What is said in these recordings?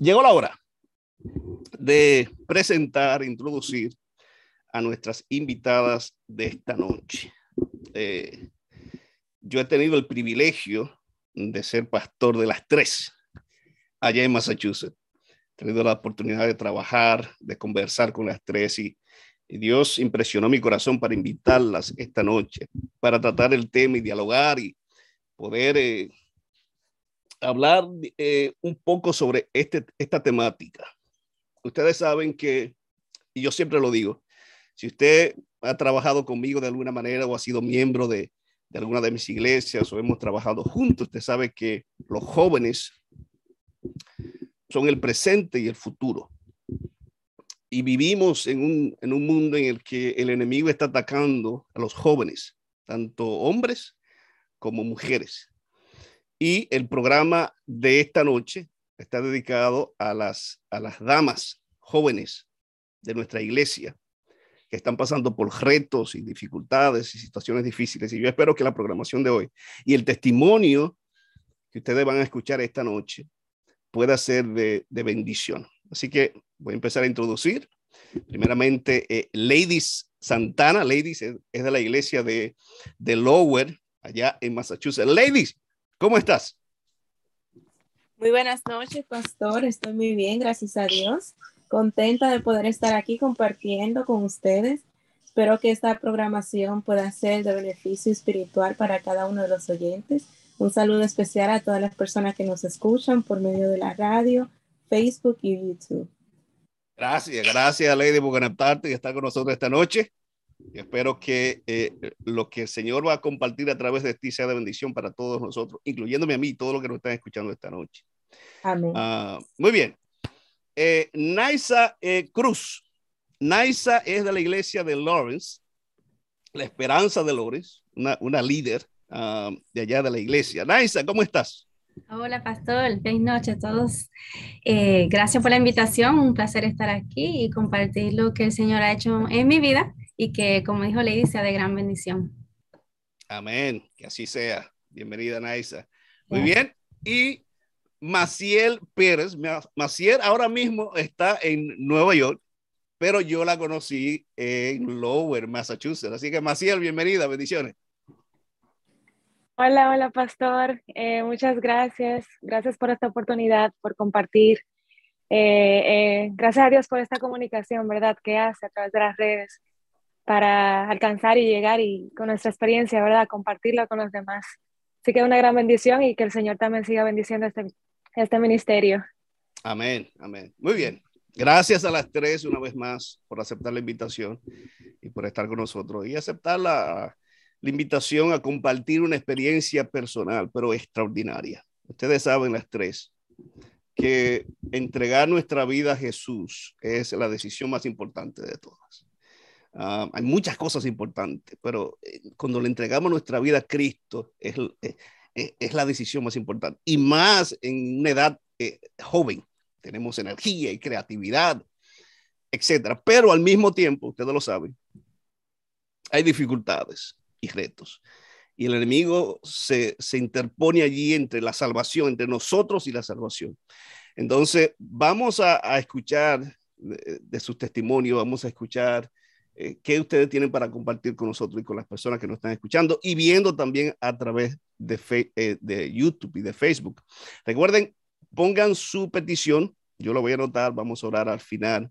Llegó la hora de presentar, introducir a nuestras invitadas de esta noche. Eh, yo he tenido el privilegio de ser pastor de las tres allá en Massachusetts. He tenido la oportunidad de trabajar, de conversar con las tres y, Dios impresionó mi corazón para invitarlas esta noche, para tratar el tema y dialogar y poder eh, hablar eh, un poco sobre este, esta temática. Ustedes saben que, y yo siempre lo digo, si usted ha trabajado conmigo de alguna manera o ha sido miembro de, alguna de mis iglesias o hemos trabajado juntos, usted sabe que los jóvenes son el presente y el futuro. Y vivimos en un mundo en el que el enemigo está atacando a los jóvenes, tanto hombres como mujeres. Y el programa de esta noche está dedicado a las, a las damas jóvenes de nuestra iglesia que están pasando por retos y dificultades y situaciones difíciles. Y yo espero que la programación de hoy y el testimonio que ustedes van a escuchar esta noche pueda ser de, bendición. Así que voy a empezar a introducir. Primeramente, eh, Ladies Santana. Ladies es, de la iglesia de, de Lower, allá en Massachusetts. Ladies, ¿cómo estás? Muy buenas noches, pastor. Estoy muy bien, gracias a Dios contenta de poder estar aquí compartiendo con ustedes. Espero que esta programación pueda ser de beneficio espiritual para cada uno de los oyentes. Un saludo especial a todas las personas que nos escuchan por medio de la radio, Facebook y YouTube. Gracias, gracias Lady por conectarte y estar con nosotros esta noche. Espero que eh, lo que el Señor va a compartir a través de ti sea de bendición para todos nosotros, incluyéndome a mí y todos los que nos están escuchando esta noche. Amén. Ah, muy bien. Eh, Naisa eh, Cruz. Naisa es de la iglesia de Lawrence, la esperanza de Lawrence, una, líder ah, de allá de la iglesia. Naisa, ¿cómo estás? Hola, pastor. Feliz noche a todos. Eh, gracias por la invitación. Un placer estar aquí y compartir lo que el Señor ha hecho en mi vida y que, como dijo Lady, sea de gran bendición. Amén. Que así sea. Bienvenida, Naisa. Muy bien. Y Maciel Pérez. Maciel ahora mismo está en Nueva York, pero yo la conocí en Lower, Massachusetts. Así que Maciel, bienvenida, bendiciones. Hola, hola, pastor. Eh, muchas gracias. Gracias por esta oportunidad, por compartir. Eh, eh, gracias a Dios por esta comunicación, ¿verdad? Que hace a través de las redes para alcanzar y llegar y con nuestra experiencia, ¿verdad? Compartirla con los demás. Así que una gran bendición y que el Señor también siga bendiciendo este, este ministerio. Amén, amén. Muy bien. Gracias a las tres una vez más por aceptar la invitación y por estar con nosotros y aceptar la, la invitación a compartir una experiencia personal, pero extraordinaria. Ustedes saben las tres que entregar nuestra vida a Jesús es la decisión más importante de todas. Ah, hay muchas cosas importantes, pero eh, cuando le entregamos nuestra vida a Cristo es, eh, eh, es la decisión más importante. Y más en una edad eh, joven. Tenemos energía y creatividad, etcétera. Pero al mismo tiempo, ustedes lo saben, hay dificultades y retos. Y el enemigo se, se interpone allí entre la salvación, entre nosotros y la salvación. Entonces, vamos a, a escuchar de, de sus testimonios, vamos a escuchar eh, qué ustedes tienen para compartir con nosotros y con las personas que nos están escuchando y viendo también a través de, eh, YouTube y de Facebook. Recuerden, pongan su petición, yo lo voy a anotar, vamos a orar al final.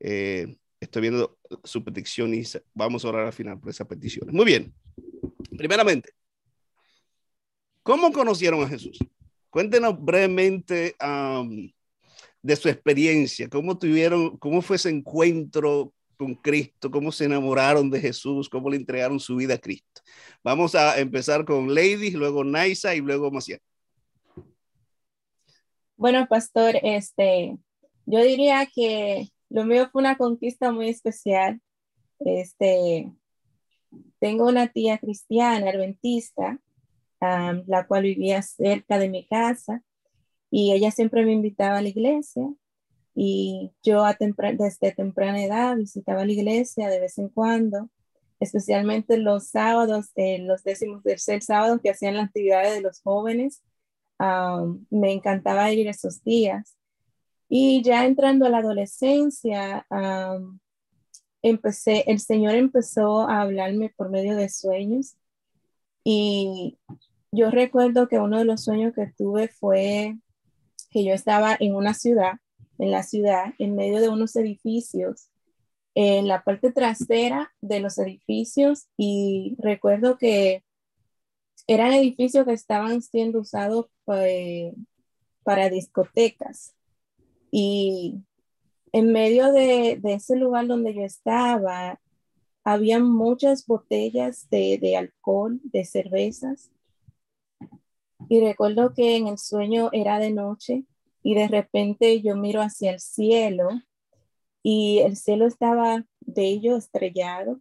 Eh, estoy viendo su petición y vamos a orar al final por esa petición. Muy bien. Primeramente, ¿cómo conocieron a Jesús? Cuéntenos brevemente de su experiencia, cómo tuvieron, cómo fue ese encuentro con Cristo, cómo se enamoraron de Jesús, cómo le entregaron su vida a Cristo. Vamos a empezar con Lady, luego Naisa y luego Maciel. Bueno, pastor, este, yo diría que lo mío fue una conquista muy especial. Este, tengo una tía cristiana, adventista, la cual vivía cerca de mi casa y ella siempre me invitaba a la iglesia y yo desde temprana edad visitaba la iglesia de vez en cuando, especialmente los sábados, eh, los décimos tercer sábado que hacían las actividades de los jóvenes. me encantaba ir esos días. Y ya entrando a la adolescencia, empecé, el Señor empezó a hablarme por medio de sueños. Y yo recuerdo que uno de los sueños que tuve fue que yo estaba en una ciudad, en la ciudad, en medio de unos edificios, en la parte trasera de los edificios y recuerdo que eran edificios que estaban siendo usados pues, para discotecas. Y en medio de, ese lugar donde yo estaba, había muchas botellas de, de alcohol, de cervezas. Y recuerdo que en el sueño era de noche y de repente yo miro hacia el cielo y el cielo estaba bello, estrellado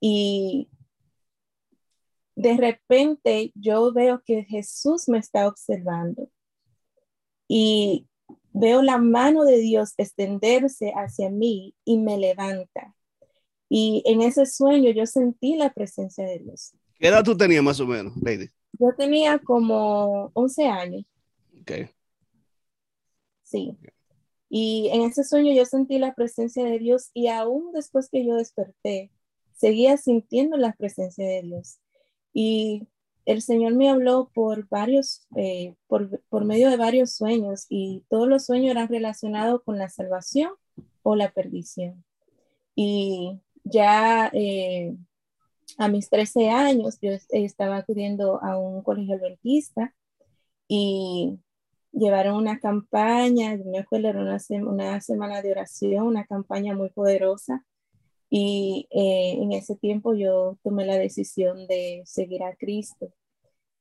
y de repente yo veo que Jesús me está observando y veo la mano de Dios extenderse hacia mí y me levanta. Y en ese sueño yo sentí la presencia de Dios. ¿Qué edad tú tenías más o menos, Lady? Yo tenía como 11 años. Ok. Sí. Y en ese sueño yo sentí la presencia de Dios y aún después que yo desperté, seguía sintiendo la presencia de Dios. Y el Señor me habló por varios, eh, por, por, medio de varios sueños y todos los sueños eran relacionados con la salvación o la perdición. Y ya eh, a mis 13 años yo estaba acudiendo a un colegio adventista y llevaron una campaña, me acuerdo, era una, semana de oración, una campaña muy poderosa y eh, en ese tiempo yo tomé la decisión de seguir a Cristo.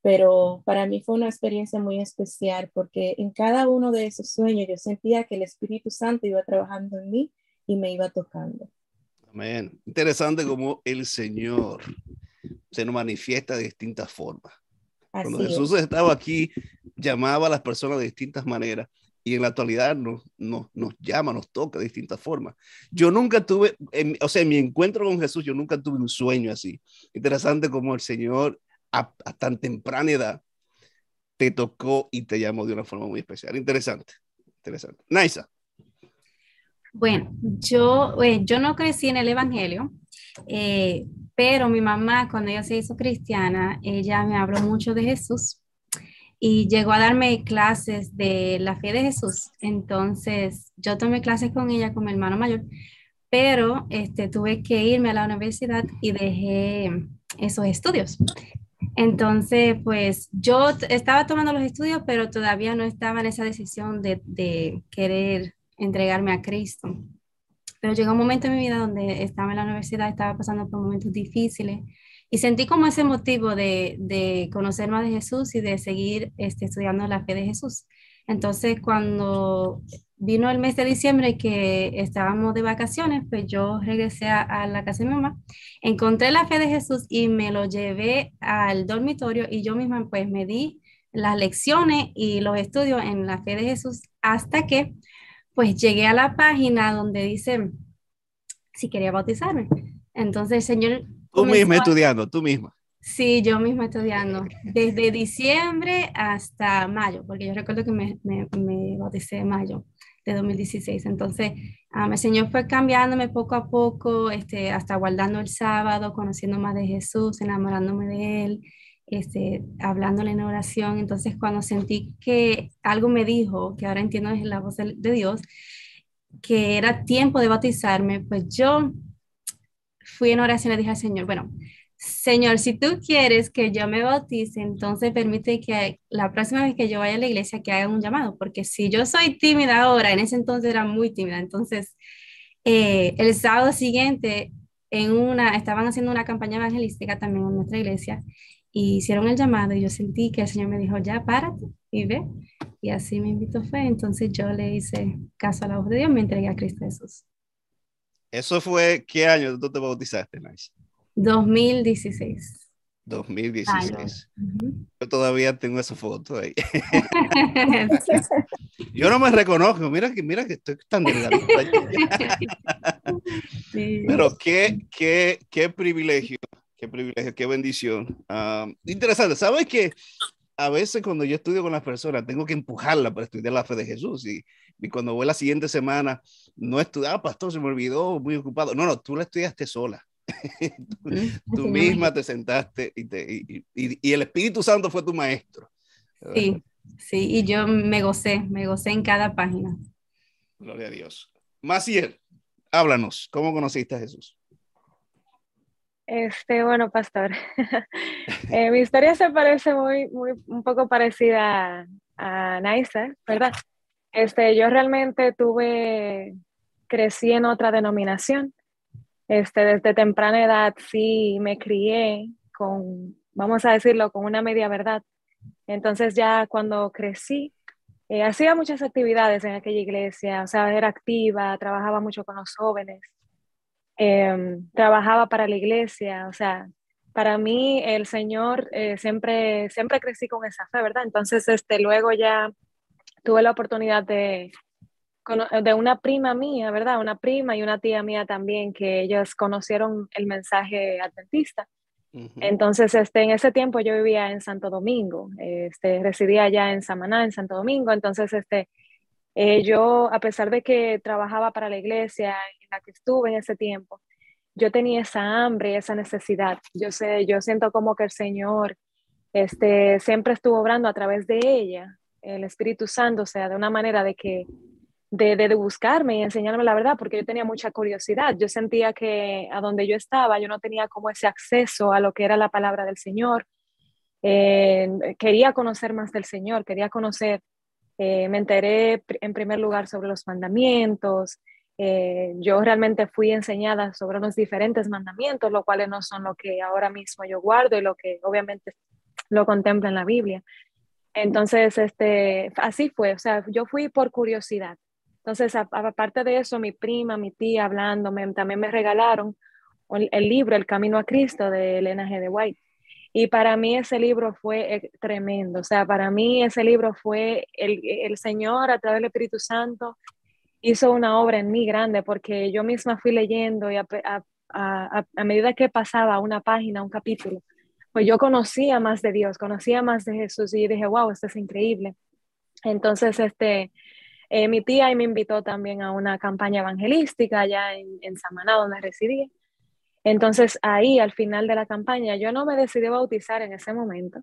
Pero para mí fue una experiencia muy especial porque en cada uno de esos sueños yo sentía que el Espíritu Santo iba trabajando en mí y me iba tocando. Amén. Interesante cómo el Señor se nos manifiesta de distintas formas. Cuando Jesús estaba aquí, llamaba a las personas de distintas maneras y en la actualidad nos, nos, nos, llama, nos toca de distintas formas. Yo nunca tuve, o sea, en mi encuentro con Jesús, yo nunca tuve un sueño así. Interesante como el Señor a, tan temprana edad te tocó y te llamó de una forma muy especial. Interesante, interesante. Naisa. Bueno, yo, eh, yo no crecí en el Evangelio, eh, pero mi mamá, cuando ella se hizo cristiana, ella me habló mucho de Jesús y llegó a darme clases de la fe de Jesús. Entonces, yo tomé clases con ella, con mi hermano mayor, pero este, tuve que irme a la universidad y dejé esos estudios. Entonces, pues yo estaba tomando los estudios, pero todavía no estaba en esa decisión de, de querer entregarme a Cristo. Pero llegó un momento en mi vida donde estaba en la universidad, estaba pasando por momentos difíciles y sentí como ese motivo de, de conocer más de Jesús y de seguir este, estudiando la fe de Jesús. Entonces, cuando vino el mes de diciembre que estábamos de vacaciones, pues yo regresé a, la casa de mi mamá, encontré la fe de Jesús y me lo llevé al dormitorio y yo misma pues me di las lecciones y los estudios en la fe de Jesús hasta que pues llegué a la página donde dice si quería bautizarme. Entonces el Señor Tú misma estudiando, tú misma. Sí, yo misma estudiando, desde diciembre hasta mayo, porque yo recuerdo que me, me, me bauticé en mayo de 2016. Entonces, um, el Señor fue cambiándome poco a poco, este, hasta guardando el sábado, conociendo más de Jesús, enamorándome de Él, este, hablándole en oración. Entonces, cuando sentí que algo me dijo, que ahora entiendo es la voz de, de Dios, que era tiempo de bautizarme, pues yo fui en oración y le dije al Señor, bueno, Señor, si tú quieres que yo me bautice, entonces permite que la próxima vez que yo vaya a la iglesia que haga un llamado, porque si yo soy tímida ahora, en ese entonces era muy tímida, entonces eh, el sábado siguiente en una, estaban haciendo una campaña evangelística también en nuestra iglesia y hicieron el llamado y yo sentí que el Señor me dijo, ya párate y ve. Y así me invitó fe, entonces yo le hice caso a la voz de Dios, me entregué a Cristo Jesús. ¿Eso fue qué año tú te bautizaste, Nice? 2016. 2016. Yo todavía tengo esa foto ahí. Yo no me reconozco, mira que, mira que estoy tan delgado. Pero qué, qué, qué privilegio, qué privilegio, qué bendición. Ah, interesante, ¿sabes que a veces cuando yo estudio con las personas, tengo que empujarla para estudiar la fe de Jesús. Y, y cuando voy la siguiente semana, no estudiaba, ah, pastor, se me olvidó, muy ocupado. No, no, tú la estudiaste sola. tú, misma te sentaste y, te, y, y, el Espíritu Santo fue tu maestro. Sí, sí, y yo me gocé, me gocé en cada página. Gloria a Dios. Maciel, háblanos, ¿cómo conociste a Jesús? Este, bueno, pastor, eh, mi historia se parece muy, muy, un poco parecida a, Naisa, ¿verdad? Este, yo realmente tuve, crecí en otra denominación. Este, desde temprana edad sí me crié con, vamos a decirlo, con una media verdad. Entonces ya cuando crecí, eh, hacía muchas actividades en aquella iglesia, o sea, era activa, trabajaba mucho con los jóvenes. Em, trabajaba para la iglesia, o sea, para mí el Señor eh, siempre, siempre crecí con esa fe, ¿verdad? Entonces, este, luego ya tuve la oportunidad de, de una prima mía, ¿verdad? Una prima y una tía mía también, que ellos conocieron el mensaje adventista. Entonces, este, en ese tiempo yo vivía en Santo Domingo, este, residía allá en Samaná, en Santo Domingo. Entonces, este, eh, yo, a pesar de que trabajaba para la iglesia en la que estuve en ese tiempo, yo tenía esa hambre, esa necesidad. Yo sé, yo siento como que el Señor este, siempre estuvo obrando a través de ella, el Espíritu Santo, o sea, de una manera de que, de, de, buscarme y enseñarme la verdad, porque yo tenía mucha curiosidad. Yo sentía que a donde yo estaba, yo no tenía como ese acceso a lo que era la palabra del Señor. Eh, quería conocer más del Señor, quería conocer eh, me enteré en primer lugar sobre los mandamientos. Eh, yo realmente fui enseñada sobre los diferentes mandamientos, los cuales no son lo que ahora mismo yo guardo y lo que obviamente lo contempla en la Biblia. Entonces, este, así fue, o sea, yo fui por curiosidad. Entonces, aparte de eso, mi prima, mi tía hablándome, también me regalaron el libro El Camino a Cristo de Elena G. de White. Y para mí ese libro fue eh, tremendo, o sea, para mí ese libro fue el, el Señor a través del Espíritu Santo hizo una obra en mí grande porque yo misma fui leyendo y a, a, medida que pasaba una página, un capítulo, pues yo conocía más de Dios, conocía más de Jesús y dije, wow, esto es increíble. Entonces, este, eh, mi tía me invitó también a una campaña evangelística allá en, en Samaná, donde residía. Entonces ahí al final de la campaña yo no me decidí bautizar en ese momento,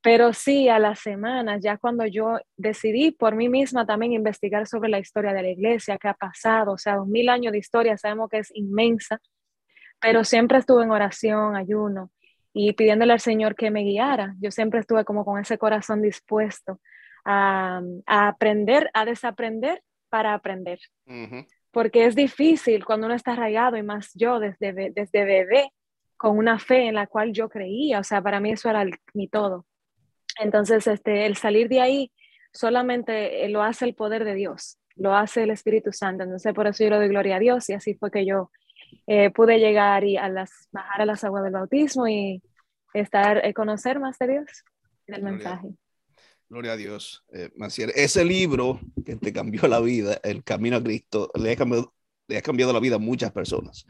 pero sí a las semanas, ya cuando yo decidí por mí misma también investigar sobre la historia de la iglesia, qué ha pasado, o sea, dos mil años de historia, sabemos que es inmensa, pero siempre estuve en oración, ayuno y pidiéndole al Señor que me guiara. Yo siempre estuve como con ese corazón dispuesto a, aprender, a desaprender para aprender porque es difícil cuando uno está arraigado y más yo desde, desde bebé con una fe en la cual yo creía, o sea, para mí eso era mi todo. Entonces, este, el salir de ahí solamente eh, lo hace el poder de Dios, lo hace el Espíritu Santo. Entonces, por eso yo le doy gloria a Dios y así fue que yo eh, pude llegar y a las, bajar a las aguas del bautismo y estar, eh, conocer más de Dios, del mensaje. Gloria a Dios, eh, Maciel. Ese libro que te cambió la vida, El Camino a Cristo, le ha, cambiado, cambiado la vida a muchas personas.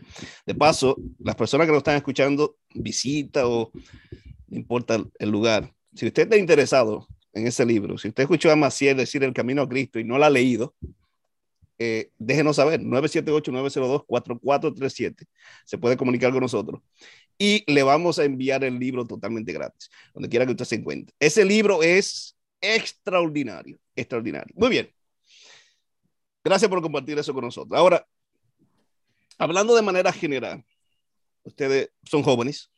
De paso, las personas que lo están escuchando, visita o no importa el lugar. Si usted está interesado en ese libro, si usted escuchó a Maciel decir El Camino a Cristo y no lo ha leído, eh, déjenos saber, 978-902-4437. Se puede comunicar con nosotros. Y le vamos a enviar el libro totalmente gratis, donde quiera que usted se encuentre. Ese libro es extraordinario, extraordinario. Muy bien. Gracias por compartir eso con nosotros. Ahora, hablando de manera general, ustedes son jóvenes,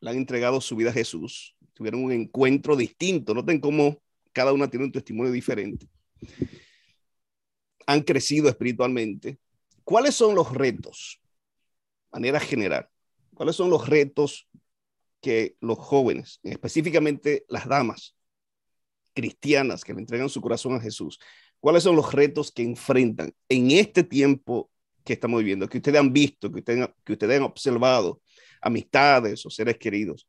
le han entregado su vida a Jesús, tuvieron un encuentro distinto, noten cómo cada una tiene un testimonio diferente. Han crecido espiritualmente. ¿Cuáles son los retos? Manera general, ¿cuáles son los retos que los jóvenes, específicamente las damas, cristianas que le entregan su corazón a Jesús, ¿cuáles son los retos que enfrentan en este tiempo que estamos viviendo, que ustedes han visto, que ustedes, que ustedes han observado, amistades o seres queridos?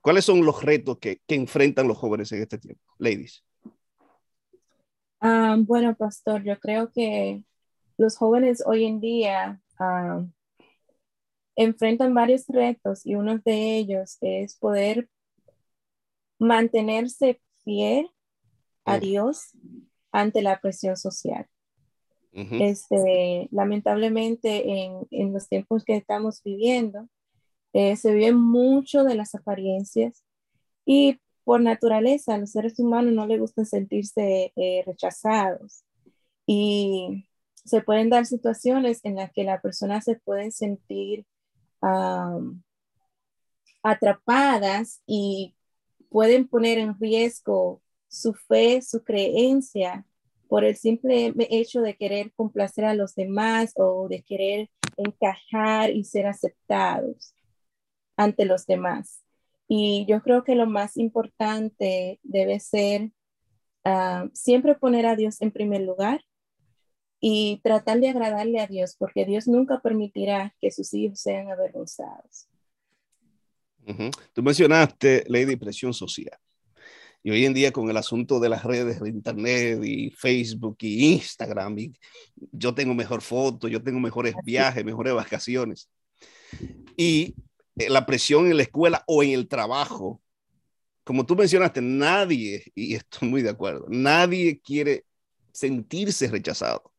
¿Cuáles son los retos que, que enfrentan los jóvenes en este tiempo? Ladies. Ah, bueno, pastor, yo creo que los jóvenes hoy en día ah, enfrentan varios retos y uno de ellos es poder mantenerse fiel a Dios ante la presión social. este, lamentablemente en, en, los tiempos que estamos viviendo, eh, se vive mucho de las apariencias y por naturaleza a los seres humanos no les gusta sentirse eh, rechazados. Y se pueden dar situaciones en las que la persona se puede sentir atrapadas y pueden poner en riesgo su fe, su creencia por el simple hecho de querer complacer a los demás o de querer encajar y ser aceptados ante los demás. Y yo creo que lo más importante debe ser ah, siempre poner a Dios en primer lugar y tratar de agradarle a Dios, porque Dios nunca permitirá que sus hijos sean avergonzados. Tú mencionaste ley de presión social. Y hoy en día con el asunto de las redes de internet y Facebook y Instagram, yo tengo mejor foto, yo tengo mejores viajes, mejores vacaciones. Y eh, la presión en la escuela o en el trabajo, como tú mencionaste, nadie, y estoy muy de acuerdo, nadie quiere sentirse rechazado.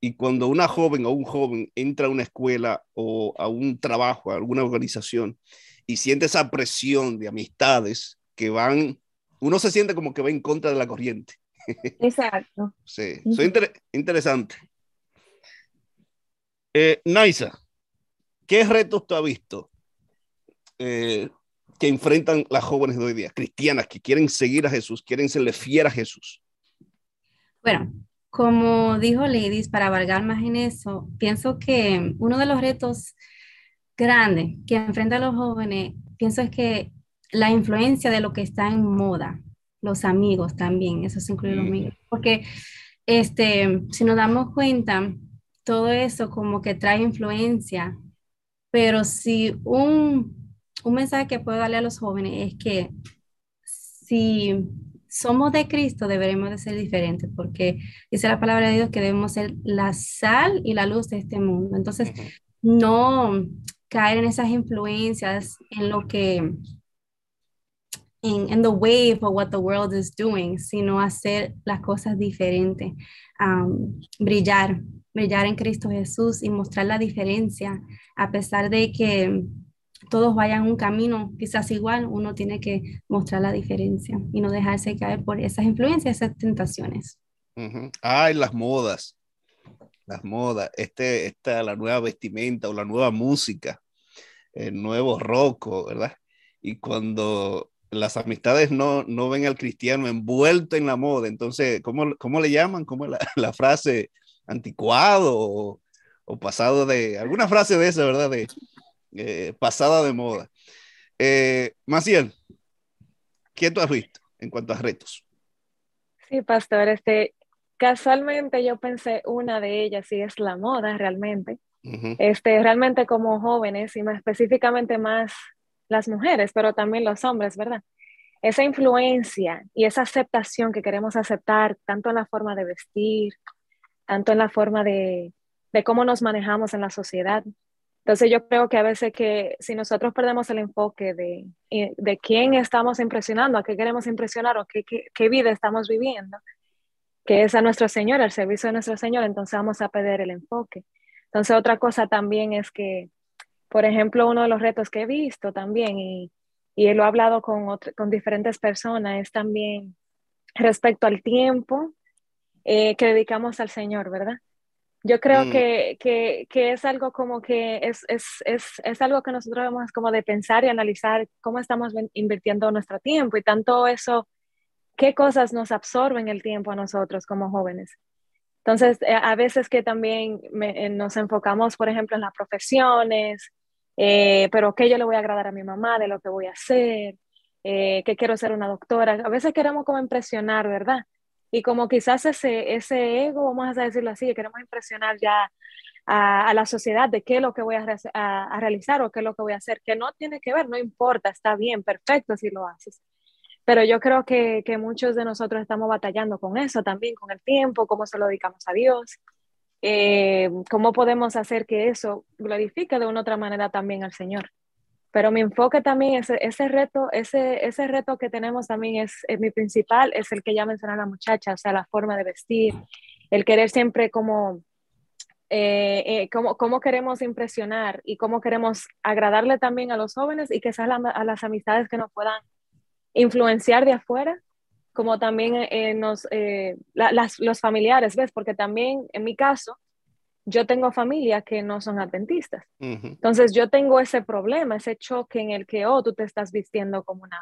Y cuando una joven o un joven entra a una escuela o a un trabajo, a alguna organización, y siente esa presión de amistades que van, uno se siente como que va en contra de la corriente. Exacto. sí, soy interesante. Eh, Naisa, ¿qué retos tú has visto eh, que enfrentan las jóvenes de hoy día, cristianas, que quieren seguir a Jesús, quieren serle fiel a Jesús? Bueno, como dijo Ladies, para abarcar más en eso, pienso que uno de los retos grandes que enfrentan los jóvenes, pienso es que la influencia de lo que está en moda, los amigos también, eso se incluye los amigos, porque este, si nos damos cuenta, todo eso como que trae influencia, pero si un, un mensaje que puedo darle a los jóvenes es que si somos de Cristo, deberemos de ser diferentes, porque dice la palabra de Dios que debemos ser la sal y la luz de este mundo. Entonces, no caer en esas influencias, en lo que, en, the wave of what the world is doing, sino hacer las cosas diferentes, brillar, brillar en Cristo Jesús y mostrar la diferencia, a pesar de que todos vayan un camino quizás igual, uno tiene que mostrar la diferencia y no dejarse caer por esas influencias, esas tentaciones. Ay, las modas, las modas, este, esta, la nueva vestimenta o la nueva música, el nuevo rock, ¿verdad? Y cuando las amistades no, no ven al cristiano envuelto en la moda, entonces, ¿cómo, cómo le llaman? ¿Cómo la, la frase anticuado o, pasado de, alguna frase de esa, ¿verdad? Eh, pasada de moda. Eh, Maciel, ¿qué tú has visto en cuanto a retos? Sí, pastor, este, casualmente yo pensé una de ellas y es la moda realmente. este, realmente como jóvenes y más específicamente más las mujeres, pero también los hombres, ¿verdad? Esa influencia y esa aceptación que queremos aceptar, tanto en la forma de vestir, tanto en la forma de, de cómo nos manejamos en la sociedad, entonces yo creo que a veces que si nosotros perdemos el enfoque de, eh, de quién estamos impresionando, a qué queremos impresionar o qué, qué, qué, vida estamos viviendo, que es a nuestro Señor, al servicio de nuestro Señor, entonces vamos a perder el enfoque. Entonces otra cosa también es que, por ejemplo, uno de los retos que he visto también, y, y lo he hablado con, con diferentes personas, es también respecto al tiempo eh, que dedicamos al Señor, ¿verdad? Yo creo mm. que, que, que, es algo como que es, es, es, es, algo que nosotros debemos como de pensar y analizar cómo estamos invirtiendo nuestro tiempo y tanto eso, qué cosas nos absorben el tiempo a nosotros como jóvenes. Entonces, eh, a veces que también eh, nos enfocamos, por ejemplo, en las profesiones, eh, pero qué yo le voy a agradar a mi mamá de lo que voy a hacer, eh, que quiero ser una doctora. A veces queremos como impresionar, ¿verdad? Y como quizás ese, ese ego, vamos a decirlo así, que queremos impresionar ya a, la sociedad de qué es lo que voy a, a, realizar o qué es lo que voy a hacer, que no tiene que ver, no importa, está bien, perfecto si lo haces. Pero yo creo que, que muchos de nosotros estamos batallando con eso también, con el tiempo, cómo se lo dedicamos a Dios, eh, cómo podemos hacer que eso glorifique de una otra manera también al Señor. Pero mi enfoque también, ese, ese reto, ese, ese reto que tenemos también es, mi principal, es el que ya mencionó la muchacha, o sea, la forma de vestir, el querer siempre como, eh, eh, cómo, queremos impresionar y cómo queremos agradarle también a los jóvenes y que sean a las amistades que nos puedan influenciar de afuera, como también eh, nos, las, los familiares, ¿ves? Porque también en mi caso, yo tengo familia que no son adventistas. Entonces yo tengo ese problema, ese choque en el que, oh, tú te estás vistiendo como una,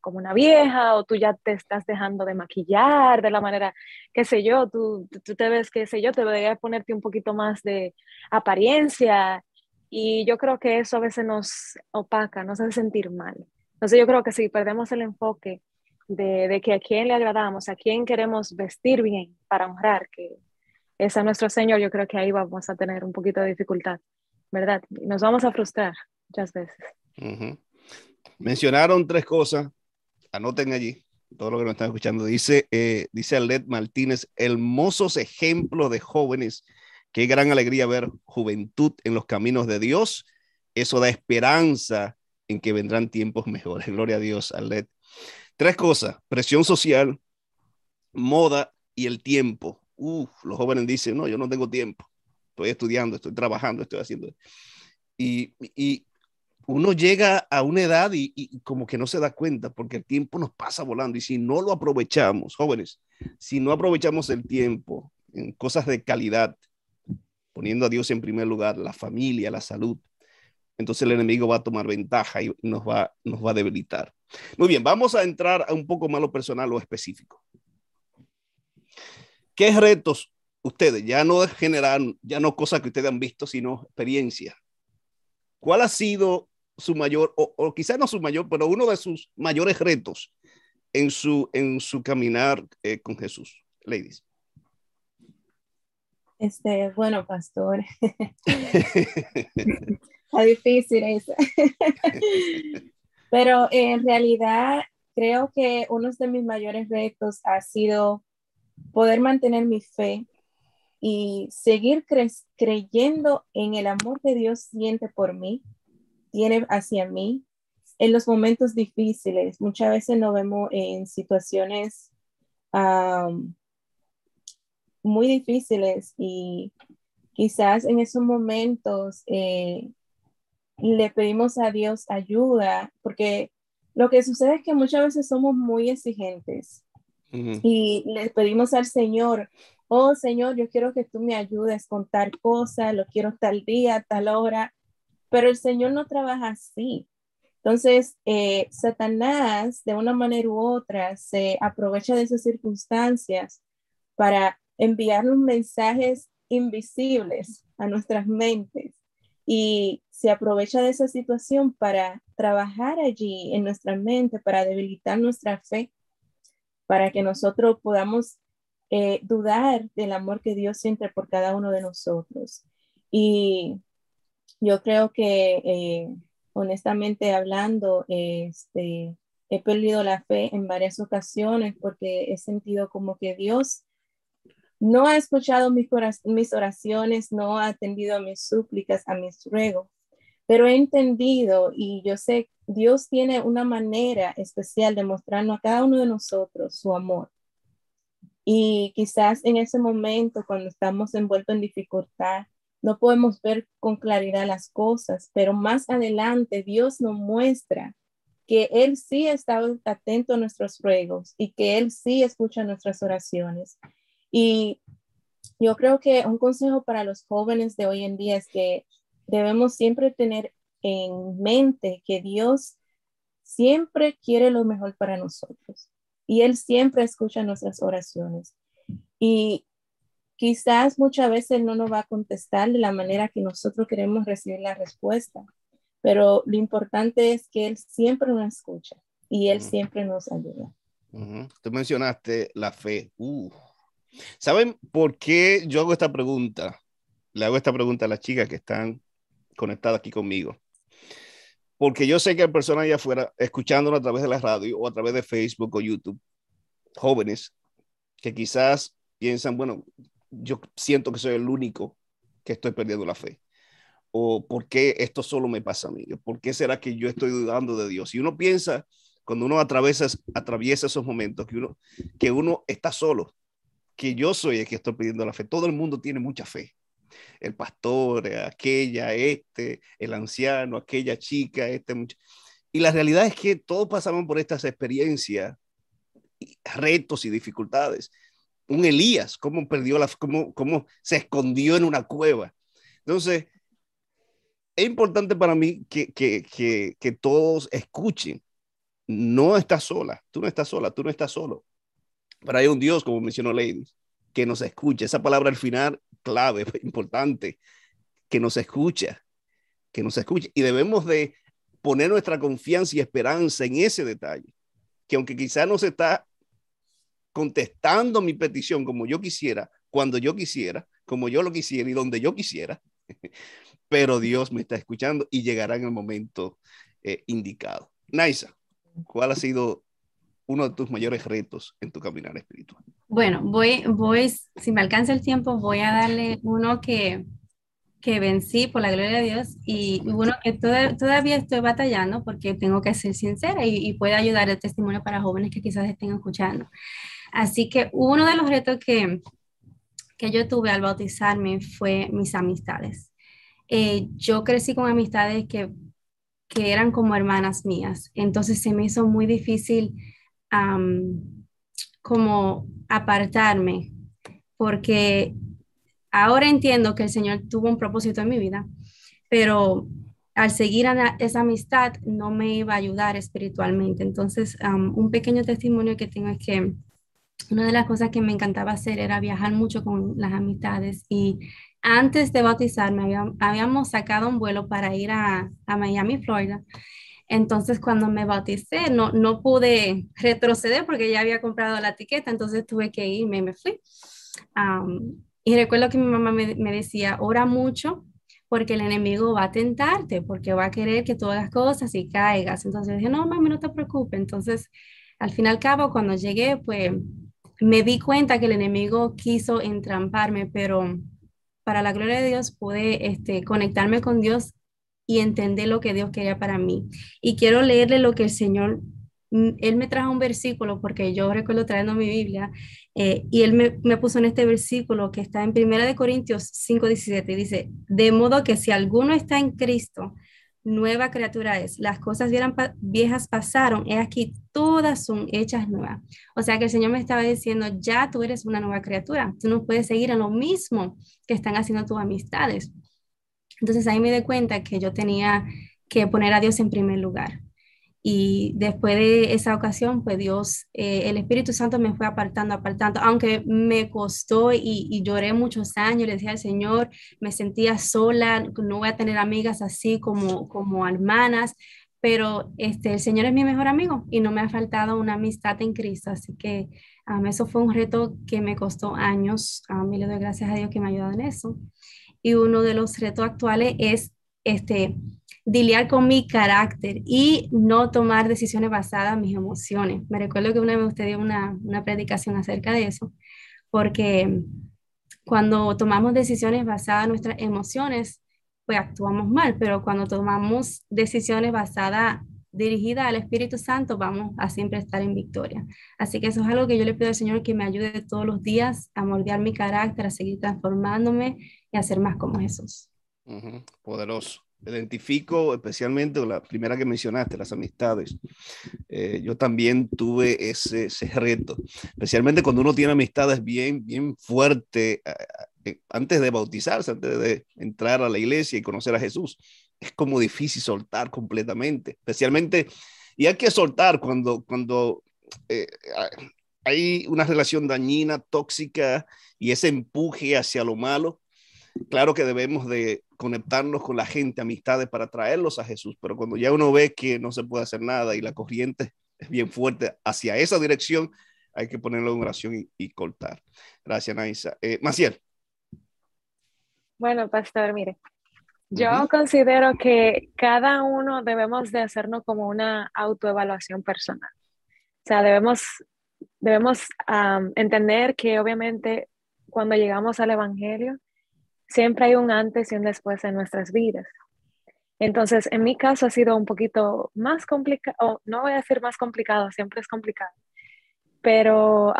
como una vieja o tú ya te estás dejando de maquillar de la manera, qué sé yo, tú, tú te ves, qué sé yo, te debería ponerte un poquito más de apariencia. Y yo creo que eso a veces nos opaca, nos hace sentir mal. Entonces yo creo que si perdemos el enfoque de, de que a quién le agradamos, a quién queremos vestir bien para honrar, que es a nuestro Señor, yo creo que ahí vamos a tener un poquito de dificultad, ¿verdad? Nos vamos a frustrar muchas veces. Mencionaron tres cosas, anoten allí, todo lo que nos están escuchando. Dice, eh, dice Martínez, hermosos ejemplos de jóvenes. Qué gran alegría ver juventud en los caminos de Dios. Eso da esperanza en que vendrán tiempos mejores. Gloria a Dios, Alet. Tres cosas, presión social, moda y el tiempo los jóvenes dicen, no, yo no tengo tiempo, estoy estudiando, estoy trabajando, estoy haciendo. Y, y uno llega a una edad y, y, como que no se da cuenta porque el tiempo nos pasa volando y si no lo aprovechamos, jóvenes, si no aprovechamos el tiempo en cosas de calidad, poniendo a Dios en primer lugar, la familia, la salud, entonces el enemigo va a tomar ventaja y nos va, nos va a debilitar. Muy bien, vamos a entrar a un poco más lo personal o específico. ¿Qué retos ustedes, ya no generan, ya no cosas que ustedes han visto, sino experiencia? ¿Cuál ha sido su mayor, o, quizás no su mayor, pero uno de sus mayores retos en su, en su caminar eh, con Jesús? Ladies. Este, bueno, pastor. Está difícil eso. Pero en realidad creo que uno de mis mayores retos ha sido poder mantener mi fe y seguir creyendo en el amor que Dios siente por mí, tiene hacia mí en los momentos difíciles. Muchas veces nos vemos en situaciones muy difíciles y quizás en esos momentos eh, le pedimos a Dios ayuda, porque lo que sucede es que muchas veces somos muy exigentes y le pedimos al Señor, oh Señor, yo quiero que tú me ayudes con tal cosa, lo quiero tal día, tal hora, pero el Señor no trabaja así. Entonces, eh, Satanás, de una manera u otra, se aprovecha de esas circunstancias para enviarnos mensajes invisibles a nuestras mentes y se aprovecha de esa situación para trabajar allí en nuestra mente, para debilitar nuestra fe para que nosotros podamos eh, dudar del amor que Dios siente por cada uno de nosotros. Y yo creo que, eh, honestamente hablando, este, he perdido la fe en varias ocasiones porque he sentido como que Dios no ha escuchado mis, mis oraciones, no ha atendido a mis súplicas, a mis ruegos, pero he entendido y yo sé Dios tiene una manera especial de mostrarnos a cada uno de nosotros su amor. Y quizás en ese momento, cuando estamos envueltos en dificultad, no podemos ver con claridad las cosas, pero más adelante Dios nos muestra que Él sí está atento a nuestros ruegos y que Él sí escucha nuestras oraciones. Y yo creo que un consejo para los jóvenes de hoy en día es que debemos siempre tener en mente que Dios siempre quiere lo mejor para nosotros y Él siempre escucha nuestras oraciones. Y quizás muchas veces no nos va a contestar de la manera que nosotros queremos recibir la respuesta, pero lo importante es que Él siempre nos escucha y Él siempre nos ayuda. Tú mencionaste la fe. ¿Saben por qué yo hago esta pregunta? Le hago esta pregunta a las chicas que están conectadas aquí conmigo porque yo sé que hay personas allá afuera escuchándolo a través de la radio o a través de Facebook o YouTube, jóvenes que quizás piensan, bueno, yo siento que soy el único que estoy perdiendo la fe. o por qué esto solo me pasa a mí, por qué será que yo estoy dudando de Dios. Y uno piensa, cuando uno atraviesa, atraviesa esos momentos, que uno, que uno está solo, que yo soy el que estoy pidiendo la fe. Todo el mundo tiene mucha fe. El pastor, aquella, este, el anciano, aquella chica, este. Mucho. Y la realidad es que todos pasamos por estas experiencias, retos y dificultades. Un Elías, cómo perdió la, cómo, cómo se escondió en una cueva. Entonces, es importante para mí que, que, que, que todos escuchen. No estás sola, tú no estás sola, tú no estás solo. Pero hay un Dios, como mencionó Lady, que nos escucha. Esa palabra al final, clave, importante, que nos escucha, que nos escucha. Y debemos de poner nuestra confianza y esperanza en ese detalle, que aunque quizá no se está contestando mi petición como yo quisiera, cuando yo quisiera, como yo lo quisiera y donde yo quisiera, pero Dios me está escuchando y llegará en el momento eh, indicado. Naisa, ¿cuál ha sido uno de tus mayores retos en tu caminar espiritual? Bueno, voy, voy, si me alcanza el tiempo, voy a darle uno que, que vencí por la gloria de Dios y uno que todavía estoy batallando porque tengo que ser sincera y, y puede ayudar el testimonio para jóvenes que quizás estén escuchando. Así que uno de los retos que, que yo tuve al bautizarme fue mis amistades. Eh, yo crecí con amistades que, que eran como hermanas mías, entonces se me hizo muy difícil como apartarme, porque ahora entiendo que el Señor tuvo un propósito en mi vida, pero al seguir esa amistad no me iba a ayudar espiritualmente. Entonces, un pequeño testimonio que tengo es que una de las cosas que me encantaba hacer era viajar mucho con las amistades y antes de bautizarme habíamos sacado un vuelo para ir a, a Miami, Florida. Entonces, cuando me bauticé, no, no pude retroceder porque ya había comprado la etiqueta, entonces tuve que irme y me fui. y recuerdo que mi mamá me, decía, ora mucho porque el enemigo va a tentarte, porque va a querer que tú hagas cosas y caigas. Entonces dije, no, mami, no te preocupes. Entonces, al fin y al cabo, cuando llegué, pues me di cuenta que el enemigo quiso entramparme, pero para la gloria de Dios pude este, conectarme con Dios y entender lo que Dios quería para mí. Y quiero leerle lo que el Señor, mm, Él me trajo un versículo, porque yo recuerdo trayendo mi Biblia, eh, y Él me, me, puso en este versículo que está en 1 Corintios 5, 17, dice, de modo que si alguno está en Cristo, nueva criatura es. Las cosas viejas pasaron, y aquí todas son hechas nuevas. O sea que el Señor me estaba diciendo, ya tú eres una nueva criatura, tú no puedes seguir en lo mismo que están haciendo tus amistades. Entonces ahí me di cuenta que yo tenía que poner a Dios en primer lugar. Y después de esa ocasión, pues Dios, eh, el Espíritu Santo me fue apartando, apartando, aunque me costó y, y, lloré muchos años, le decía al Señor, me sentía sola, no voy a tener amigas así como, como hermanas, pero este, el Señor es mi mejor amigo y no me ha faltado una amistad en Cristo, así que um, eso fue un reto que me costó años, um, y le doy gracias a Dios que me ha ayudado en eso y uno de los retos actuales es este, lidiar con mi carácter y no tomar decisiones basadas en mis emociones. Me recuerdo que una vez usted dio una, una predicación acerca de eso, porque cuando tomamos decisiones basadas en nuestras emociones, pues actuamos mal, pero cuando tomamos decisiones basadas dirigida al Espíritu Santo, vamos a siempre estar en victoria. Así que eso es algo que yo le pido al Señor que me ayude todos los días a moldear mi carácter, a seguir transformándome y a ser más como Jesús. Poderoso. Identifico especialmente la primera que mencionaste, las amistades. Eh, yo también tuve ese, ese, reto, especialmente cuando uno tiene amistades bien, bien fuertes eh, eh, antes de bautizarse, antes de entrar a la iglesia y conocer a Jesús es como difícil soltar completamente, especialmente, y hay que soltar cuando, cuando eh, hay una relación dañina, tóxica y ese empuje hacia lo malo. Claro que debemos de conectarnos con la gente, amistades para traerlos a Jesús, pero cuando ya uno ve que no se puede hacer nada y la corriente es bien fuerte hacia esa dirección, hay que ponerlo en oración y, y cortar. Gracias, Naisa. Eh, Maciel. Bueno, pastor, mire, yo considero que cada uno debemos de hacernos como una autoevaluación personal. O sea, debemos, debemos entender que obviamente cuando llegamos al Evangelio, siempre hay un antes y un después en nuestras vidas. Entonces, en mi caso ha sido un poquito más complicado, no voy a decir más complicado, siempre es complicado, pero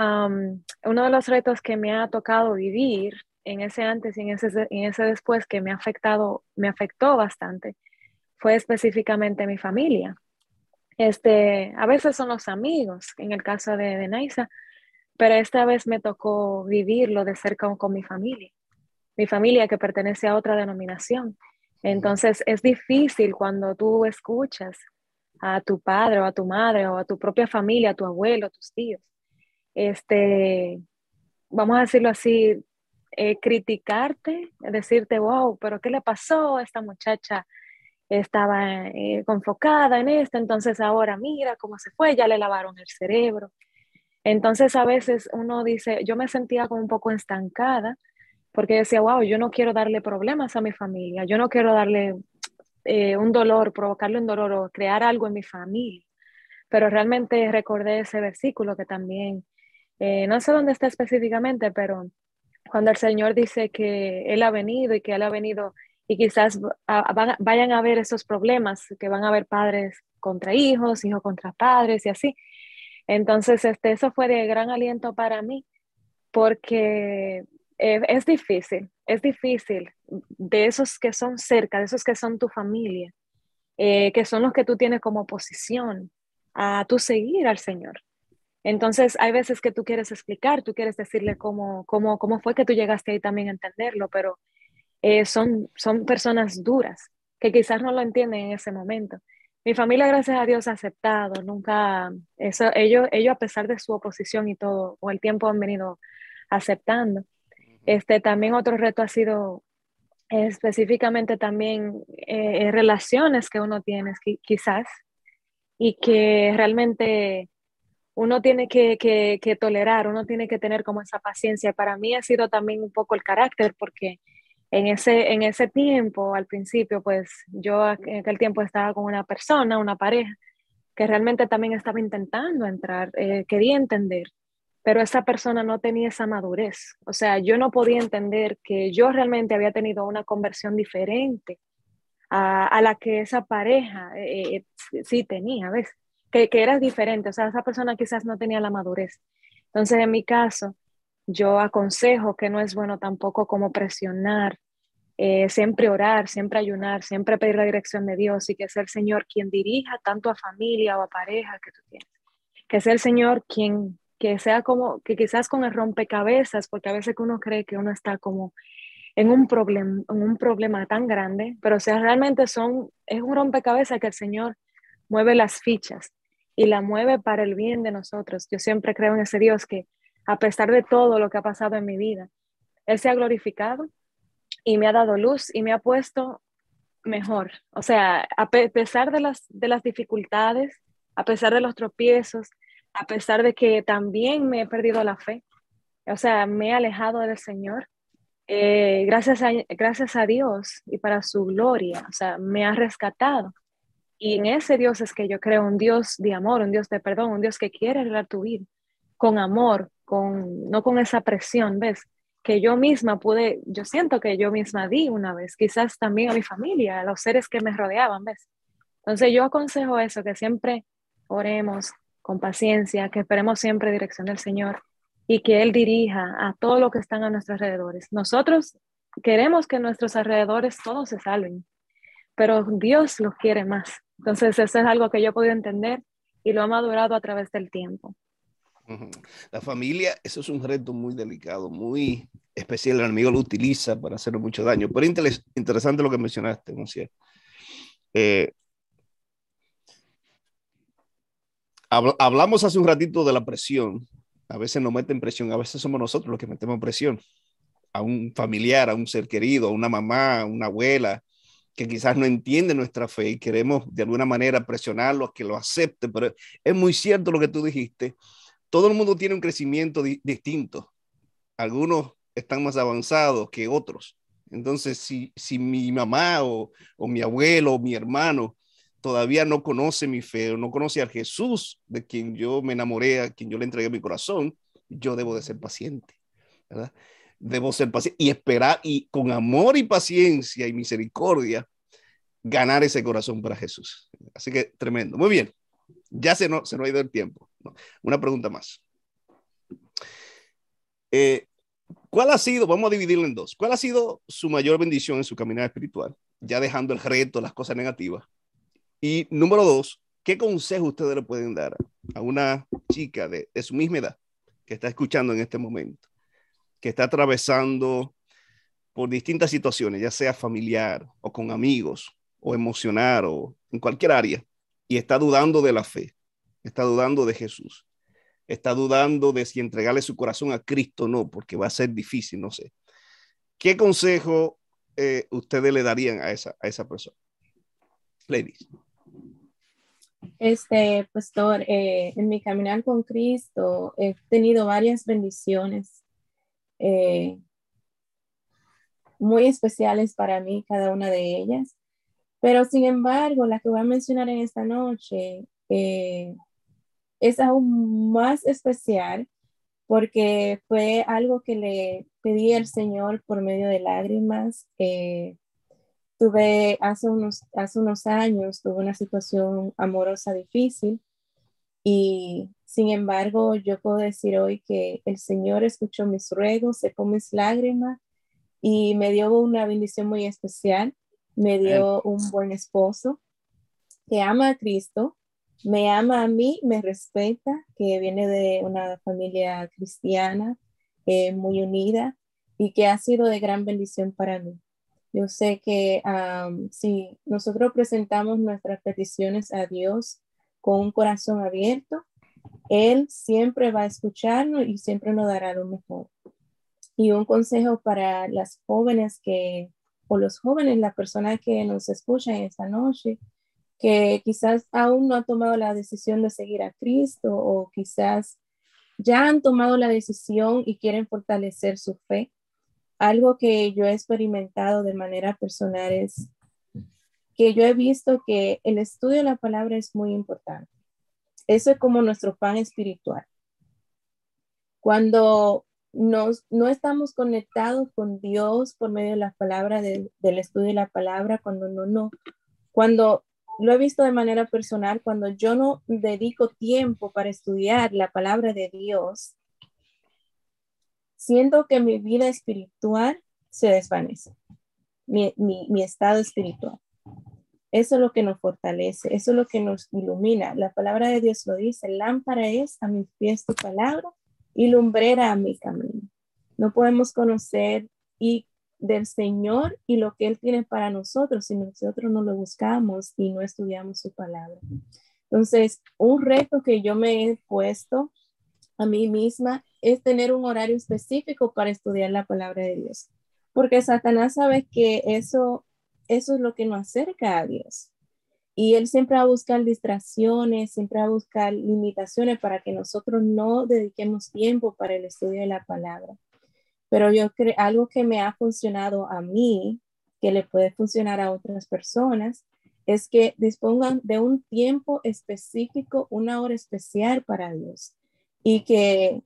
uno de los retos que me ha tocado vivir en ese antes y en ese, en ese después que me ha afectado, me afectó bastante, fue específicamente mi familia. Este, a veces son los amigos, en el caso de, de Naisa, pero esta vez me tocó vivirlo de cerca con mi familia, mi familia que pertenece a otra denominación. Entonces es difícil cuando tú escuchas a tu padre o a tu madre o a tu propia familia, a tu abuelo, a tus tíos, este, vamos a decirlo así, eh, criticarte, decirte, wow, pero ¿qué le pasó? Esta muchacha estaba eh, confocada en esto, entonces ahora mira cómo se fue, ya le lavaron el cerebro. Entonces a veces uno dice, yo me sentía como un poco estancada porque decía, wow, yo no quiero darle problemas a mi familia, yo no quiero darle eh, un dolor, provocarle un dolor o crear algo en mi familia. Pero realmente recordé ese versículo que también, eh, no sé dónde está específicamente, pero cuando el Señor dice que Él ha venido y que Él ha venido y quizás vayan a haber esos problemas, que van a haber padres contra hijos, hijos contra padres y así. Entonces, este, eso fue de gran aliento para mí, porque eh, es difícil, es difícil de esos que son cerca, de esos que son tu familia, eh, que son los que tú tienes como oposición a tu seguir al Señor. Entonces, hay veces que tú quieres explicar, tú quieres decirle cómo, cómo, cómo fue que tú llegaste ahí también a entenderlo, pero eh, son, son personas duras que quizás no lo entienden en ese momento. Mi familia, gracias a Dios, ha aceptado, nunca, eso, ellos, ellos a pesar de su oposición y todo, o el tiempo han venido aceptando. Este, también otro reto ha sido específicamente también eh, relaciones que uno tiene quizás y que realmente uno tiene que, que, tolerar, uno tiene que tener como esa paciencia. Para mí ha sido también un poco el carácter porque en ese, en ese tiempo, al principio, pues yo en aquel tiempo estaba con una persona, una pareja, que realmente también estaba intentando entrar, eh, quería entender pero esa persona no tenía esa madurez. O sea, yo no podía entender que yo realmente había tenido una conversión diferente a, la que esa pareja eh, eh, sí tenía, ¿ves? Que, que, era diferente. O sea, esa persona quizás no tenía la madurez. Entonces, en mi caso, yo aconsejo que no es bueno tampoco como presionar, eh, siempre orar, siempre ayunar, siempre pedir la dirección de Dios y que sea el Señor quien dirija tanto a familia o a pareja que tú tienes. Que sea el Señor quien que sea como, que quizás con el rompecabezas, porque a veces uno cree que uno está como en un, problema en un problema tan grande, pero o sea, realmente son, es un rompecabezas que el Señor mueve las fichas y la mueve para el bien de nosotros. Yo siempre creo en ese Dios que a pesar de todo lo que ha pasado en mi vida, Él se ha glorificado y me ha dado luz y me ha puesto mejor. O sea, a pesar de las, de las dificultades, a pesar de los tropiezos, a pesar de que también me he perdido la fe, o sea, me he alejado del Señor, eh, gracias, a, gracias a Dios y para su gloria, o sea, me ha rescatado. Y en ese Dios es que yo creo, un Dios de amor, un Dios de perdón, un Dios que quiere arreglar tu vida con amor, con, no con esa presión, ¿ves? Que yo misma pude, yo siento que yo misma di una vez, quizás también a mi familia, a los seres que me rodeaban, ¿ves? Entonces yo aconsejo eso, que siempre oremos, con paciencia, que esperemos siempre dirección del Señor y que Él dirija a todo lo que están a nuestros alrededores. Nosotros queremos que nuestros alrededores todos se salven, pero Dios los quiere más. Entonces eso es algo que yo he podido entender y lo ha madurado a través del tiempo. La familia, eso es un reto muy delicado, muy especial. El enemigo lo utiliza para hacer mucho daño. Pero interesante lo que mencionaste, ¿no es eh, hablamos hace un ratito de la presión. A veces nos meten presión, a veces somos nosotros los que metemos presión a un familiar, a un ser querido, a una mamá, a una abuela, que quizás no entiende nuestra fe y queremos de alguna manera presionarlo a que lo acepte, pero es muy cierto lo que tú dijiste. Todo el mundo tiene un crecimiento distinto. Algunos están más avanzados que otros. Entonces, si, si mi mamá o, o mi abuelo o mi hermano todavía no conoce mi fe, no conoce a Jesús de quien yo me enamoré, a quien yo le entregué mi corazón, yo debo de ser paciente. Debo ser paciente y esperar y con amor y paciencia y misericordia ganar ese corazón para Jesús. Así que tremendo. Muy bien. Ya se nos, se ha ido el tiempo. Una pregunta más. Eh, ¿Cuál ha sido, vamos a dividirlo en dos, cuál ha sido su mayor bendición en su caminar espiritual? Ya dejando el reto, las cosas negativas. Y número dos, ¿qué consejo ustedes le pueden dar a una chica de, de su misma edad que está escuchando en este momento, que está atravesando por distintas situaciones, ya sea familiar o con amigos o emocional o en cualquier área, y está dudando de la fe, está dudando de Jesús, está dudando de si entregarle su corazón a Cristo o no, porque va a ser difícil, no sé. ¿Qué consejo eh, ustedes le darían a esa, a esa persona? Ladies. Este, pastor, eh, en mi caminar con Cristo he tenido varias bendiciones eh, muy especiales para mí, cada una de ellas. Pero sin embargo, la que voy a mencionar en esta noche eh, es aún más especial porque fue algo que le pedí al Señor por medio de lágrimas. Eh, tuve hace unos, hace unos años, tuve una situación amorosa difícil y sin embargo yo puedo decir hoy que el Señor escuchó mis ruegos, secó mis lágrimas y me dio una bendición muy especial me dio un buen esposo que ama a Cristo, me ama a mí, me respeta, que viene de una familia cristiana eh, muy unida y que ha sido de gran bendición para mí. Yo sé que si nosotros presentamos nuestras peticiones a Dios con un corazón abierto, Él siempre va a escucharnos y siempre nos dará lo mejor. Y un consejo para las jóvenes que o los jóvenes, la persona que nos escuchan esta noche, que quizás aún no ha tomado la decisión de seguir a Cristo o quizás ya han tomado la decisión y quieren fortalecer su fe. Algo que yo he experimentado de manera personal es que yo he visto que el estudio de la palabra es muy importante. Eso es como nuestro pan espiritual. Cuando no estamos conectados con Dios por medio de la palabra, del estudio de la palabra, cuando no, no, cuando lo he visto de manera personal, cuando yo no dedico tiempo para estudiar la palabra de Dios, siento que mi vida espiritual se desvanece, mi, mi estado espiritual. Eso es lo que nos fortalece, eso es lo que nos ilumina. La palabra de Dios lo dice, lámpara es a mis pies tu palabra y lumbrera a mi camino. No podemos conocer y del Señor y lo que Él tiene para nosotros si nosotros no lo buscamos y no estudiamos su palabra. Entonces, un reto que yo me he puesto a mí misma es tener un horario específico para estudiar la palabra de Dios, porque Satanás sabe que eso, eso es lo que nos acerca a Dios. Y él siempre va a buscar distracciones, siempre va a buscar limitaciones para que nosotros no dediquemos tiempo para el estudio de la palabra. Pero yo creo, algo que me ha funcionado a mí, que le puede funcionar a otras personas, es que dispongan de un tiempo específico, una hora especial para Dios. Y que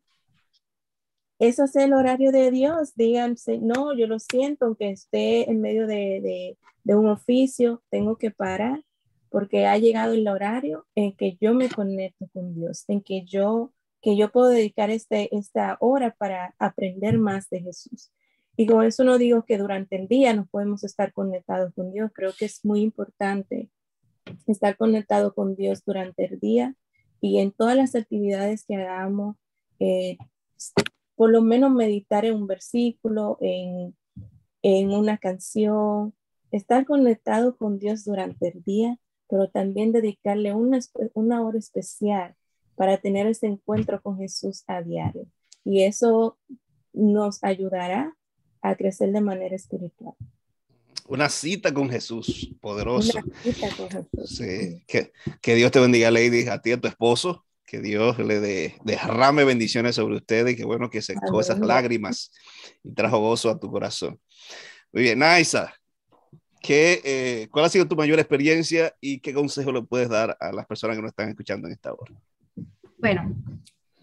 eso es el horario de Dios. Díganse, no, yo lo siento, aunque esté en medio de, de, un oficio, tengo que parar porque ha llegado el horario en que yo me conecto con Dios, en que yo, que yo puedo dedicar este, esta hora para aprender más de Jesús. Y con eso no digo que durante el día no podemos estar conectados con Dios, creo que es muy importante estar conectado con Dios durante el día y en todas las actividades que hagamos, eh, por lo menos meditar en un versículo, en, en una canción, estar conectado con Dios durante el día pero también dedicarle una, una hora especial para tener ese encuentro con Jesús a diario. Y eso nos ayudará a crecer de manera espiritual. Una cita con Jesús, poderoso. Una cita con Jesús. Sí. Que, que, Dios te bendiga, Lady, a ti y a tu esposo. Que Dios le de, derrame bendiciones sobre ustedes y que bueno que secó esas lágrimas y trajo gozo a tu corazón. Muy bien, Naisa, ¿Qué, eh, ¿Cuál ha sido tu mayor experiencia y qué consejo le puedes dar a las personas que nos están escuchando en esta hora? Bueno,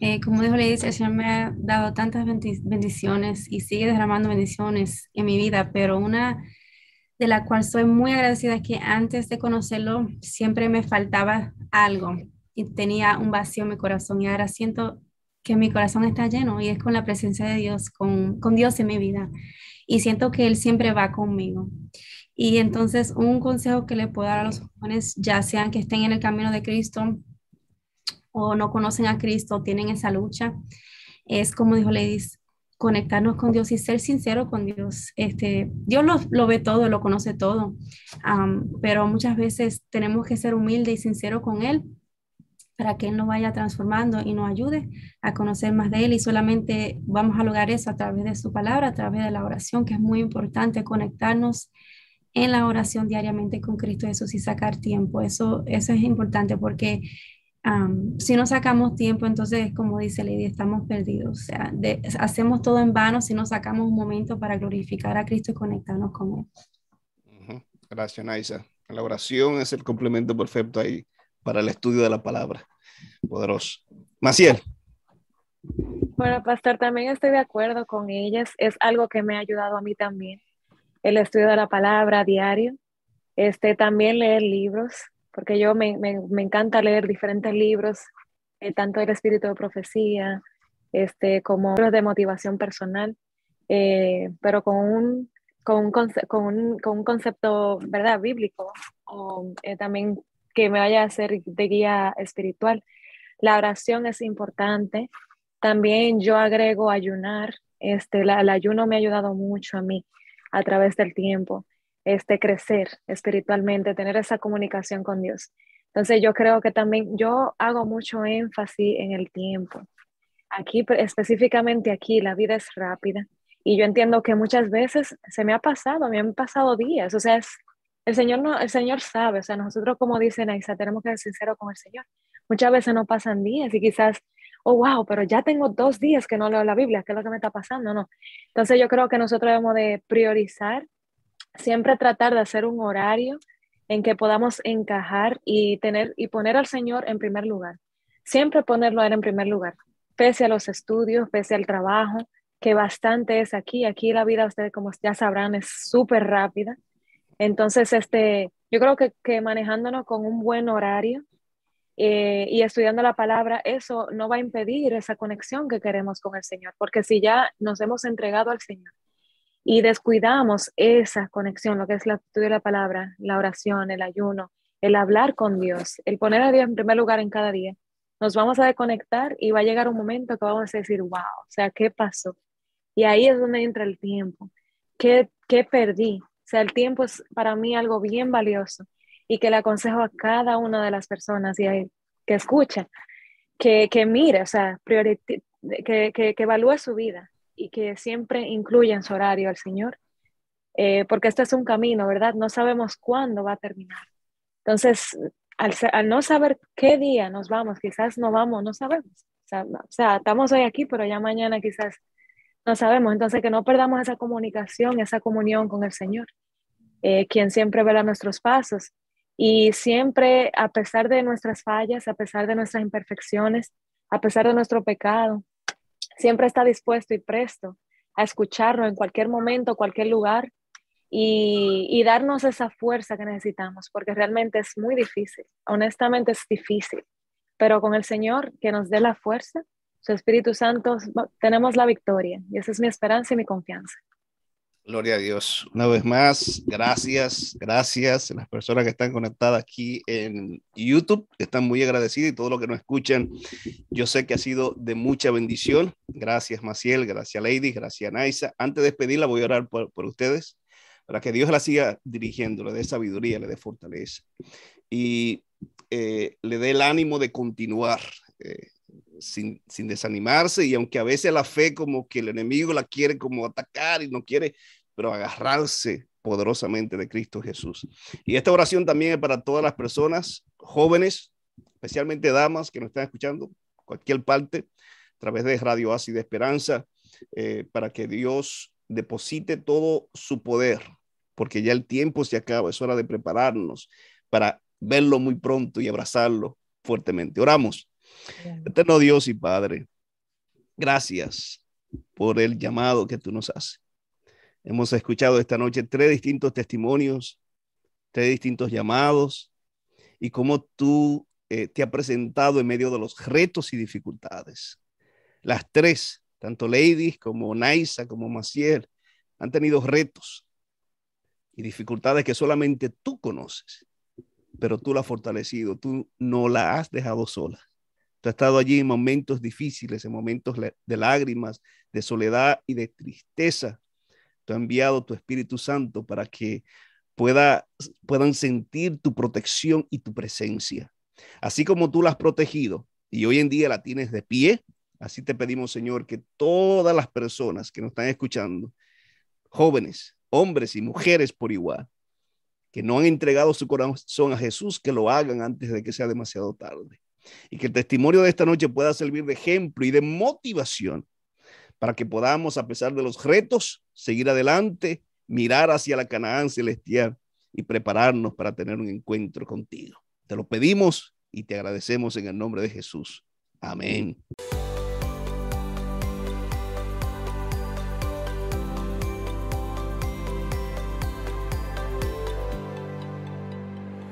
Eh, como dijo Lady, el Señor me ha dado tantas bendiciones y sigue derramando bendiciones en mi vida, pero una de la cual soy muy agradecida es que antes de conocerlo siempre me faltaba algo y tenía un vacío en mi corazón y ahora siento que mi corazón está lleno y es con la presencia de Dios, con, con Dios en mi vida y siento que Él siempre va conmigo. Y entonces un consejo que le puedo dar a los jóvenes, ya sean que estén en el camino de Cristo o no conocen a Cristo, tienen esa lucha, es como dijo Ladies, conectarnos con Dios y ser sincero con Dios. Este, Dios lo, lo ve todo, lo conoce todo, pero muchas veces tenemos que ser humildes y sinceros con Él para que Él nos vaya transformando y nos ayude a conocer más de Él. Y solamente vamos a lograr eso a través de su palabra, a través de la oración, que es muy importante conectarnos en la oración diariamente con Cristo Jesús y sacar tiempo. Eso, eso es importante porque si no sacamos tiempo, entonces, como dice Lady, estamos perdidos. O sea, hacemos todo en vano si no sacamos un momento para glorificar a Cristo y conectarnos con Él. Gracias, Naisa. La oración es el complemento perfecto ahí para el estudio de la palabra. Poderoso. Maciel. Bueno, pastor, también estoy de acuerdo con ellas. Es algo que me ha ayudado a mí también. El estudio de la palabra diario. Este, también leer libros, porque yo me, me, me encanta leer diferentes libros, eh, tanto el espíritu de profecía, este, como los de motivación personal, eh, pero con un, con un, con un, con un concepto, ¿verdad?, bíblico, o eh, también que me vaya a ser de guía espiritual. La oración es importante. También yo agrego ayunar. Este, el ayuno me ha ayudado mucho a mí a través del tiempo. Este, crecer espiritualmente, tener esa comunicación con Dios. Entonces yo creo que también yo hago mucho énfasis en el tiempo. Aquí, específicamente aquí, la vida es rápida. Y yo entiendo que muchas veces se me ha pasado, me han pasado días. O sea, es, el Señor, no, el Señor sabe, o sea, nosotros como dice Naisa, tenemos que ser sinceros con el Señor. Muchas veces no pasan días y quizás, oh, wow, pero ya tengo dos días que no leo la Biblia, ¿qué es lo que me está pasando? No. Entonces yo creo que nosotros debemos de priorizar, siempre tratar de hacer un horario en que podamos encajar y tener y poner al Señor en primer lugar. Siempre ponerlo a Él en primer lugar, pese a los estudios, pese al trabajo, que bastante es aquí. Aquí la vida, ustedes como ya sabrán, es súper rápida. Entonces, este, yo creo que, que manejándonos con un buen horario eh, y estudiando la palabra, eso no va a impedir esa conexión que queremos con el Señor, porque si ya nos hemos entregado al Señor y descuidamos esa conexión, lo que es el estudio de la palabra, la oración, el ayuno, el hablar con Dios, el poner a Dios en primer lugar en cada día, nos vamos a desconectar y va a llegar un momento que vamos a decir, wow, o sea, ¿qué pasó? Y ahí es donde entra el tiempo. ¿Qué, qué perdí? O sea, el tiempo es para mí algo bien valioso y que le aconsejo a cada una de las personas y que escucha, que, que mire, o sea, que, que, que, evalúe su vida y que siempre incluya en su horario al Señor, eh, porque esto es un camino, ¿verdad? No sabemos cuándo va a terminar. Entonces, al, al, no saber qué día nos vamos, quizás no vamos, no sabemos. O sea, o sea, estamos hoy aquí, pero ya mañana quizás no sabemos. Entonces, que no perdamos esa comunicación, esa comunión con el Señor, eh, quien siempre vela nuestros pasos. Y siempre, a pesar de nuestras fallas, a pesar de nuestras imperfecciones, a pesar de nuestro pecado, siempre está dispuesto y presto a escucharnos en cualquier momento, cualquier lugar y, y, darnos esa fuerza que necesitamos, porque realmente es muy difícil, honestamente es difícil, pero con el Señor que nos dé la fuerza, su Espíritu Santo, tenemos la victoria y esa es mi esperanza y mi confianza. Gloria a Dios. Una vez más, gracias, gracias a las personas que están conectadas aquí en YouTube. Están muy agradecidas y todo lo que nos escuchan, yo sé que ha sido de mucha bendición. Gracias, Maciel, gracias, Lady, gracias, Naisa. Antes de despedirla, voy a orar por, por ustedes para que Dios la siga dirigiendo, le dé sabiduría, le dé fortaleza y eh, le dé el ánimo de continuar. Eh, sin, desanimarse y aunque a veces la fe como que el enemigo la quiere como atacar y no quiere, pero agarrarse poderosamente de Cristo Jesús. Y esta oración también es para todas las personas jóvenes, especialmente damas que nos están escuchando, cualquier parte, a través de Radio de Esperanza, eh, para que Dios deposite todo su poder, porque ya el tiempo se acaba, es hora de prepararnos para verlo muy pronto y abrazarlo fuertemente. Oramos. Eterno Dios y Padre, gracias por el llamado que tú nos haces. Hemos escuchado esta noche tres distintos testimonios, tres distintos llamados y cómo tú eh, te has presentado en medio de los retos y dificultades. Las tres, tanto Lady como Naisa como Maciel, han tenido retos y dificultades que solamente tú conoces, pero tú la has fortalecido, tú no la has dejado sola. Tú has estado allí en momentos difíciles, en momentos de lágrimas, de soledad y de tristeza. Tú has enviado tu Espíritu Santo para que pueda, puedan sentir tu protección y tu presencia. Así como tú la has protegido y hoy en día la tienes de pie, así te pedimos, Señor, que todas las personas que nos están escuchando, jóvenes, hombres y mujeres por igual, que no han entregado su corazón a Jesús, que lo hagan antes de que sea demasiado tarde. Y que el testimonio de esta noche pueda servir de ejemplo y de motivación para que podamos, a pesar de los retos, seguir adelante, mirar hacia la Canaán celestial y prepararnos para tener un encuentro contigo. Te lo pedimos y te agradecemos en el nombre de Jesús. Amén.